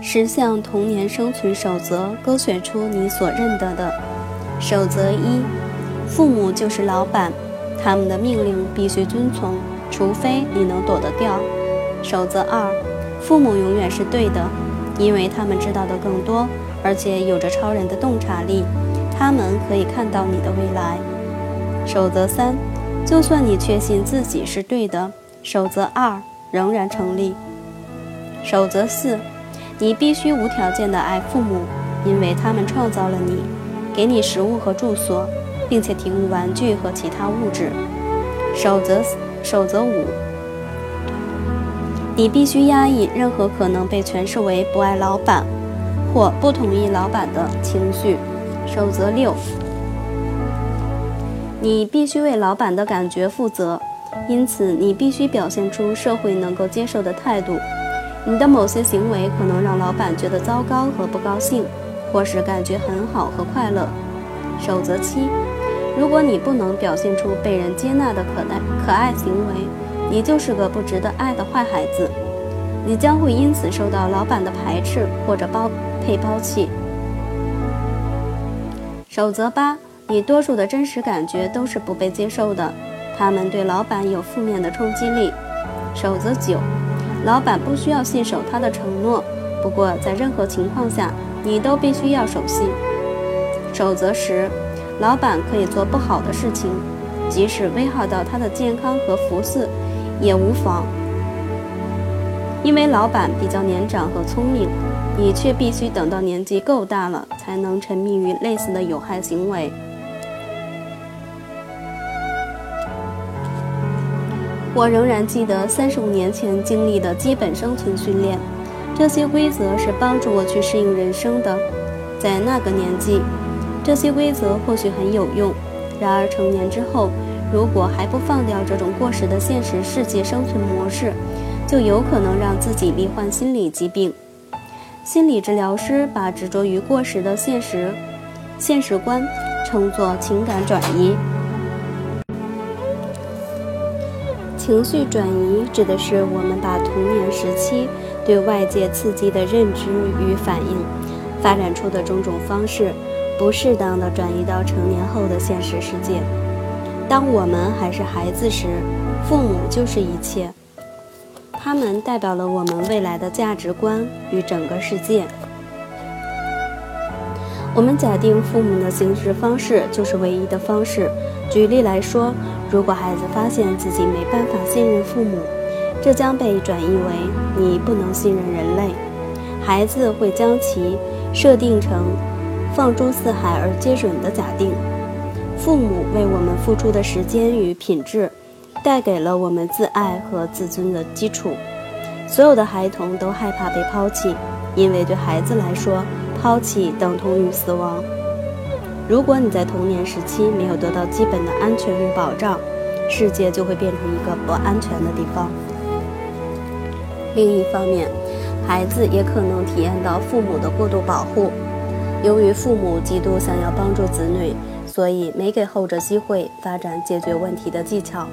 十项童年生存守则，勾选出你所认得的。守则一：父母就是老板，他们的命令必须遵从，除非你能躲得掉。守则二：父母永远是对的，因为他们知道的更多，而且有着超人的洞察力，他们可以看到你的未来。守则三：就算你确信自己是对的，守则二仍然成立。守则四：你必须无条件的爱父母，因为他们创造了你。给你食物和住所，并且提供玩具和其他物质。守则守则五：你必须压抑任何可能被诠释为不爱老板或不同意老板的情绪。守则六：你必须为老板的感觉负责，因此你必须表现出社会能够接受的态度。你的某些行为可能让老板觉得糟糕和不高兴。或是感觉很好和快乐。守则七：如果你不能表现出被人接纳的可爱可爱行为，你就是个不值得爱的坏孩子。你将会因此受到老板的排斥或者包被抛弃。守则八：你多数的真实感觉都是不被接受的，他们对老板有负面的冲击力。守则九：老板不需要信守他的承诺，不过在任何情况下。你都必须要守信。守则十：老板可以做不好的事情，即使危害到他的健康和福祉，也无妨。因为老板比较年长和聪明，你却必须等到年纪够大了，才能沉迷于类似的有害行为。我仍然记得三十五年前经历的基本生存训练。这些规则是帮助我去适应人生的。在那个年纪，这些规则或许很有用；然而成年之后，如果还不放掉这种过时的现实世界生存模式，就有可能让自己罹患心理疾病。心理治疗师把执着于过时的现实现实观称作情感转移。情绪转移指的是我们把童年时期。对外界刺激的认知与反应，发展出的种种方式，不适当的转移到成年后的现实世界。当我们还是孩子时，父母就是一切，他们代表了我们未来的价值观与整个世界。我们假定父母的行事方式就是唯一的方式。举例来说，如果孩子发现自己没办法信任父母，这将被转译为你不能信任人类，孩子会将其设定成放诸四海而皆准的假定。父母为我们付出的时间与品质，带给了我们自爱和自尊的基础。所有的孩童都害怕被抛弃，因为对孩子来说，抛弃等同于死亡。如果你在童年时期没有得到基本的安全与保障，世界就会变成一个不安全的地方。另一方面，孩子也可能体验到父母的过度保护。由于父母极度想要帮助子女，所以没给后者机会发展解决问题的技巧。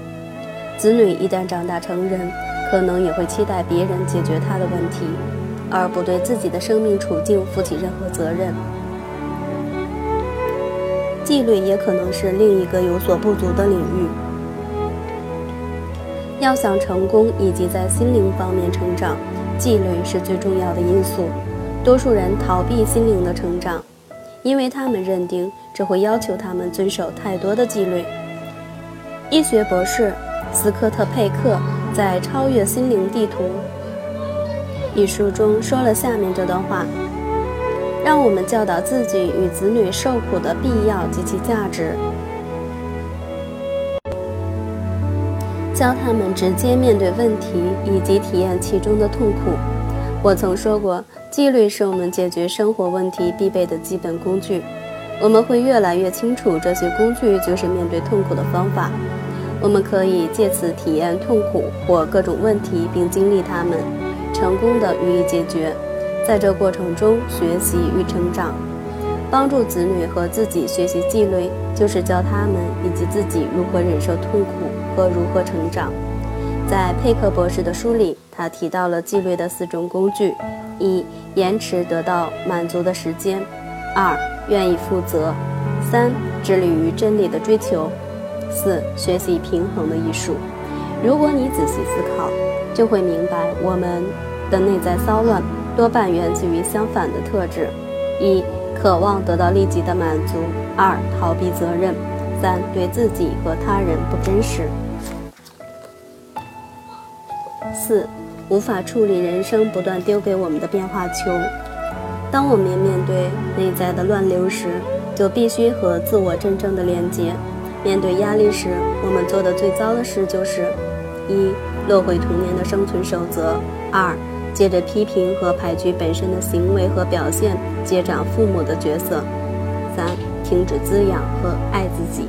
子女一旦长大成人，可能也会期待别人解决他的问题，而不对自己的生命处境负起任何责任。纪律也可能是另一个有所不足的领域。要想成功以及在心灵方面成长，纪律是最重要的因素。多数人逃避心灵的成长，因为他们认定这会要求他们遵守太多的纪律。医学博士斯科特·佩克在《超越心灵地图》一书中说了下面这段话：“让我们教导自己与子女受苦的必要及其价值。”教他们直接面对问题以及体验其中的痛苦。我曾说过，纪律是我们解决生活问题必备的基本工具。我们会越来越清楚，这些工具就是面对痛苦的方法。我们可以借此体验痛苦或各种问题，并经历它们，成功的予以解决。在这过程中学习与成长，帮助子女和自己学习纪律，就是教他们以及自己如何忍受痛苦。和如何成长？在佩克博士的书里，他。提到了纪律的四种工具：一、延迟得到满足的时间；二、愿意负责；三、致力于真理的追求；四、学习平衡的艺术。如果你仔细思考，就会明白，我们的内在骚乱多半源自于相反的特质：一、渴望得到立即的满足；二、逃避责任；三、对自己和他人不真实；四。无法处理人生不断丢给我们的变化球。当我们面对内在的乱流时，就必须和自我真正的连接。面对压力时，我们做的最糟的事就是：一、落回童年的生存守则；二、接着批评和排拒本身的行为和表现，接掌父母的角色；三、停止滋养和爱自己。